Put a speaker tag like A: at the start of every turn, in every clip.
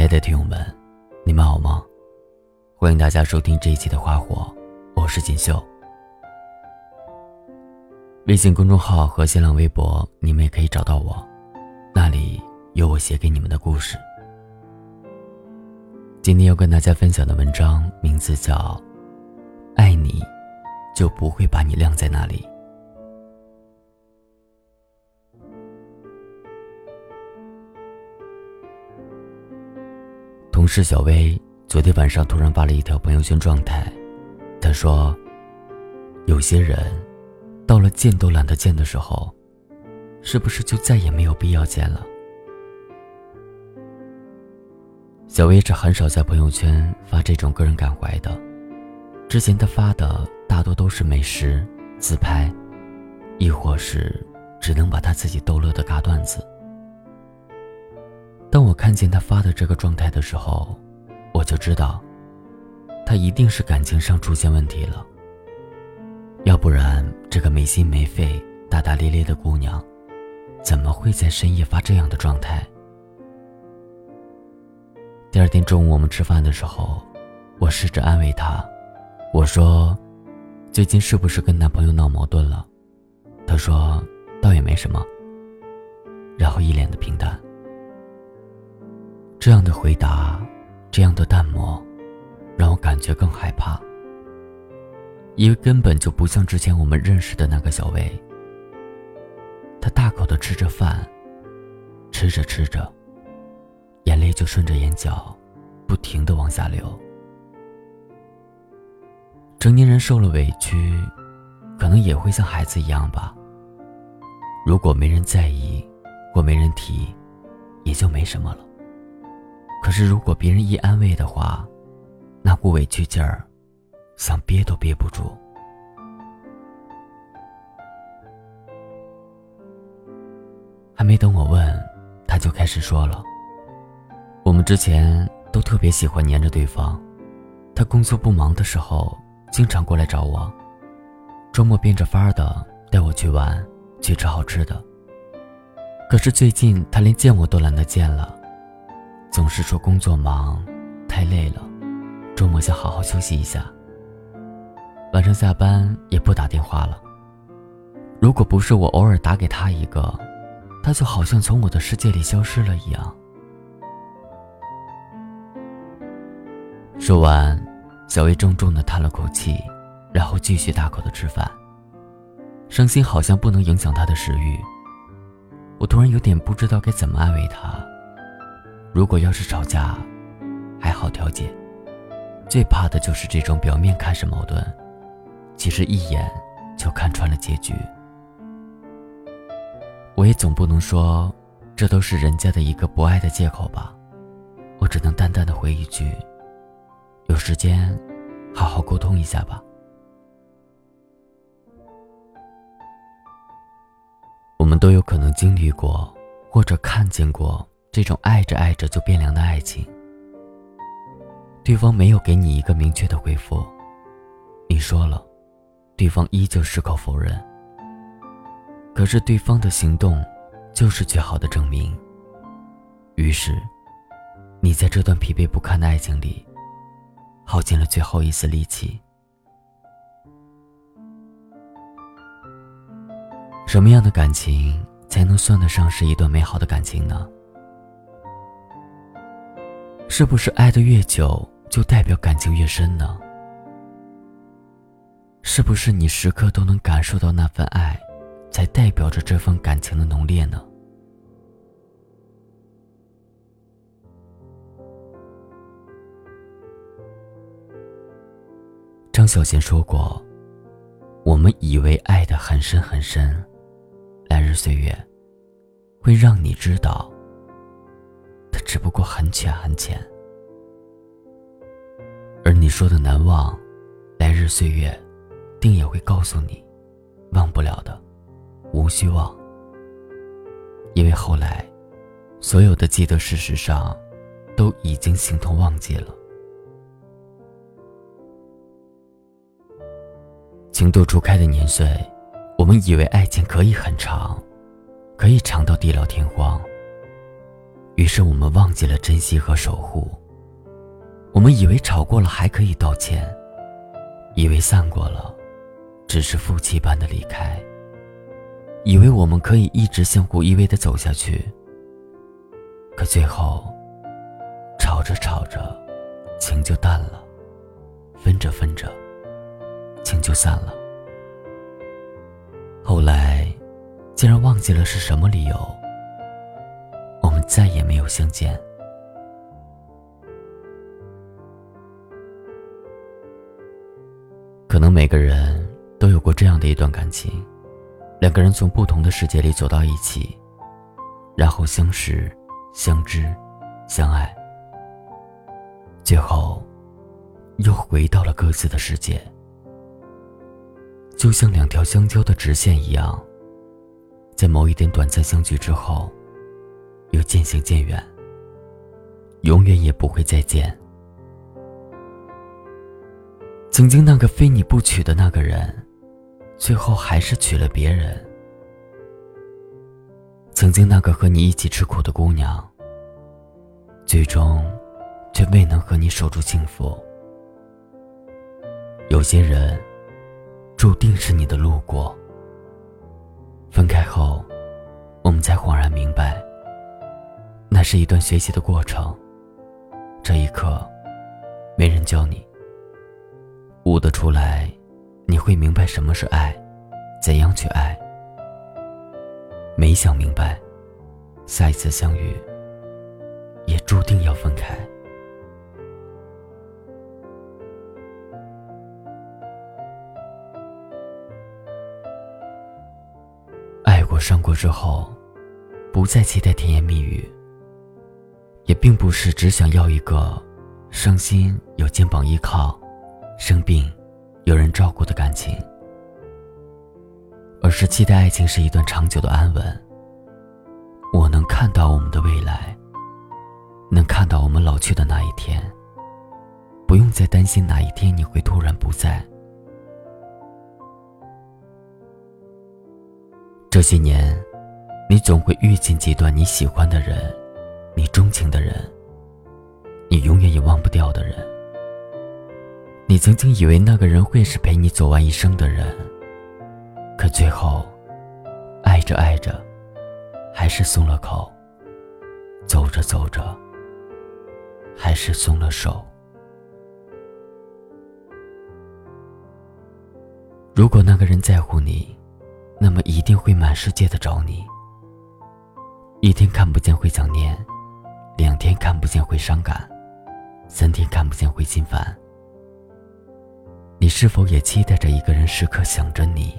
A: 亲爱的听友们，你们好吗？欢迎大家收听这一期的《花火》，我是锦绣。微信公众号和新浪微博，你们也可以找到我，那里有我写给你们的故事。今天要跟大家分享的文章名字叫《爱你，就不会把你晾在那里》。事小薇昨天晚上突然发了一条朋友圈状态，她说：“有些人，到了见都懒得见的时候，是不是就再也没有必要见了？”小薇是很少在朋友圈发这种个人感怀的，之前她发的大多都是美食、自拍，亦或是只能把她自己逗乐的尬段子。当我看见他发的这个状态的时候，我就知道，他一定是感情上出现问题了。要不然，这个没心没肺、大大咧咧的姑娘，怎么会在深夜发这样的状态？第二天中午我们吃饭的时候，我试着安慰她，我说：“最近是不是跟男朋友闹矛盾了？”她说：“倒也没什么。”然后一脸的平淡。这样的回答，这样的淡漠，让我感觉更害怕。因为根本就不像之前我们认识的那个小薇。她大口的吃着饭，吃着吃着，眼泪就顺着眼角，不停的往下流。成年人受了委屈，可能也会像孩子一样吧。如果没人在意，或没人提，也就没什么了。可是，如果别人一安慰的话，那股委屈劲儿，想憋都憋不住。还没等我问，他就开始说了：“我们之前都特别喜欢黏着对方，他工作不忙的时候，经常过来找我，周末变着法的带我去玩，去吃好吃的。可是最近，他连见我都懒得见了。”总是说工作忙，太累了，周末想好好休息一下。晚上下班也不打电话了。如果不是我偶尔打给他一个，他就好像从我的世界里消失了一样。说完，小薇重重的叹了口气，然后继续大口的吃饭。伤心好像不能影响他的食欲。我突然有点不知道该怎么安慰他。如果要是吵架，还好调解，最怕的就是这种表面看似矛盾，其实一眼就看穿了结局。我也总不能说，这都是人家的一个不爱的借口吧？我只能淡淡的回一句：有时间，好好沟通一下吧。我们都有可能经历过，或者看见过。这种爱着爱着就变凉的爱情，对方没有给你一个明确的回复，你说了，对方依旧矢口否认。可是对方的行动，就是最好的证明。于是，你在这段疲惫不堪的爱情里，耗尽了最后一丝力气。什么样的感情才能算得上是一段美好的感情呢？是不是爱的越久，就代表感情越深呢？是不是你时刻都能感受到那份爱，才代表着这份感情的浓烈呢？张小娴说过：“我们以为爱的很深很深，来日岁月，会让你知道。”只不过很浅很浅，而你说的难忘，来日岁月，定也会告诉你，忘不了的，无需忘。因为后来，所有的记得，事实上，都已经形同忘记了。情窦初开的年岁，我们以为爱情可以很长，可以长到地老天荒。于是我们忘记了珍惜和守护。我们以为吵过了还可以道歉，以为散过了，只是负气般的离开，以为我们可以一直相互依偎的走下去。可最后，吵着吵着，情就淡了；分着分着，情就散了。后来，竟然忘记了是什么理由，再也没有相见。可能每个人都有过这样的一段感情，两个人从不同的世界里走到一起，然后相识、相知、相爱，最后又回到了各自的世界。就像两条相交的直线一样，在某一点短暂相聚之后，又渐行渐远，永远也不会再见。曾经那个非你不娶的那个人，最后还是娶了别人。曾经那个和你一起吃苦的姑娘，最终却未能和你守住幸福。有些人。注定是你的路过。分开后，我们才恍然明白，那是一段学习的过程。这一刻，没人教你，悟得出来，你会明白什么是爱，怎样去爱。没想明白，下一次相遇，也注定要分开。爱过伤过之后，不再期待甜言蜜语，也并不是只想要一个伤心有肩膀依靠、生病有人照顾的感情，而是期待爱情是一段长久的安稳。我能看到我们的未来，能看到我们老去的那一天，不用再担心哪一天你会突然不在。这些年，你总会遇见几段你喜欢的人，你钟情的人，你永远也忘不掉的人。你曾经以为那个人会是陪你走完一生的人，可最后，爱着爱着，还是松了口；走着走着，还是松了手。如果那个人在乎你，那么一定会满世界的找你。一天看不见会想念，两天看不见会伤感，三天看不见会心烦。你是否也期待着一个人时刻想着你，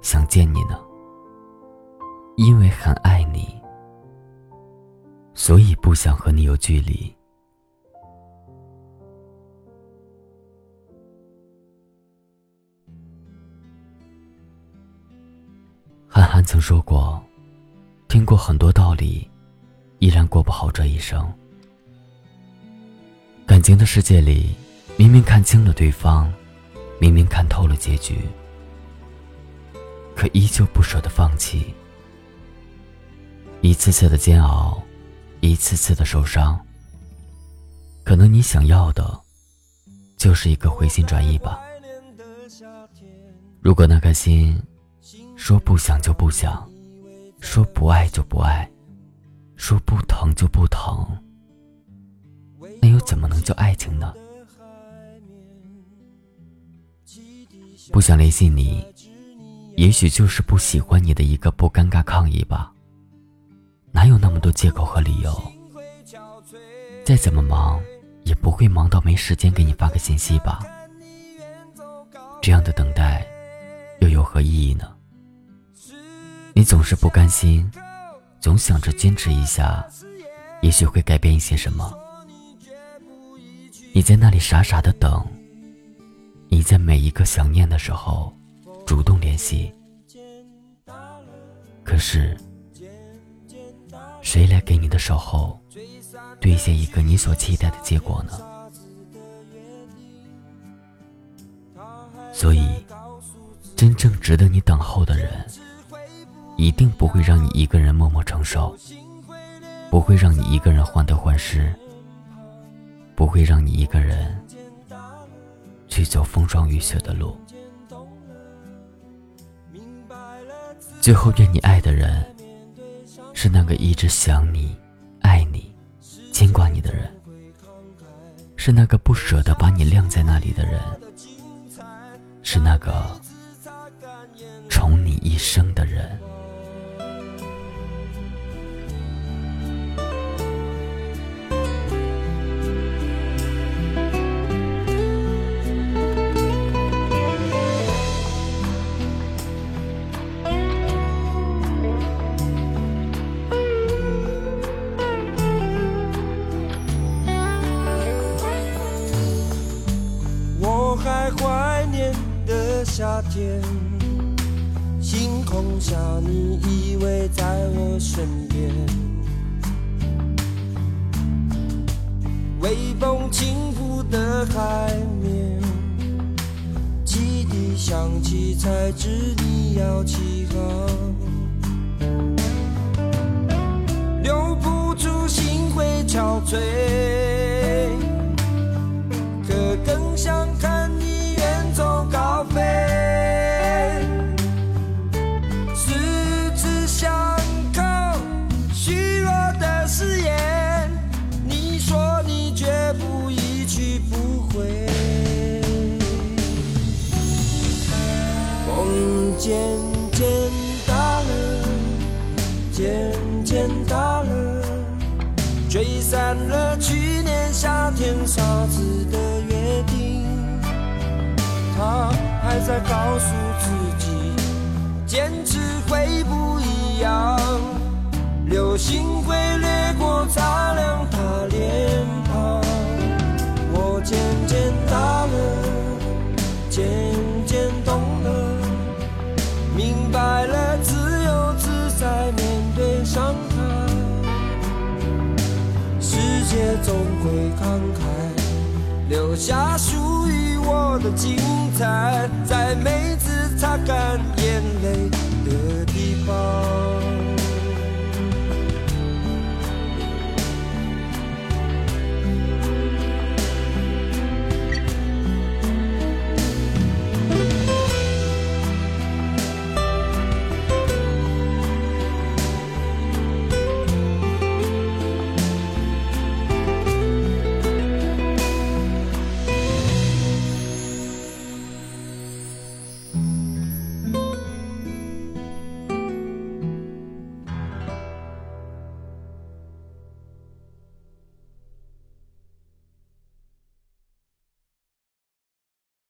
A: 想见你呢？因为很爱你，所以不想和你有距离。韩寒曾说过：“听过很多道理，依然过不好这一生。感情的世界里，明明看清了对方，明明看透了结局，可依旧不舍得放弃。一次次的煎熬，一次次的受伤。可能你想要的，就是一个回心转意吧。如果那颗心……”说不想就不想，说不爱就不爱，说不疼就不疼，那又怎么能叫爱情呢？不想联系你，也许就是不喜欢你的一个不尴尬抗议吧。哪有那么多借口和理由？再怎么忙，也不会忙到没时间给你发个信息吧。这样的等待，又有何意义呢？你总是不甘心，总想着坚持一下，也许会改变一些什么。你在那里傻傻的等，你在每一个想念的时候主动联系，可是谁来给你的守候兑现一个你所期待的结果呢？所以，真正值得你等候的人。一定不会让你一个人默默承受，不会让你一个人患得患失，不会让你一个人去走风霜雨雪的路。最后，愿你爱的人是那个一直想你、爱你、牵挂你的人，是那个不舍得把你晾在那里的人，是那个宠你一生的人。
B: 轻浮的海面，汽笛响起，才知你要起航，留不住心会憔悴。散了去年夏天傻子的约定。他还在告诉自己，坚持会不一样，流星会掠过擦亮他脸庞。我渐渐大了，渐渐懂了，明白了自由自在面对伤。也总会慷慨，留下属于我的精彩，在每次擦干眼泪的地方。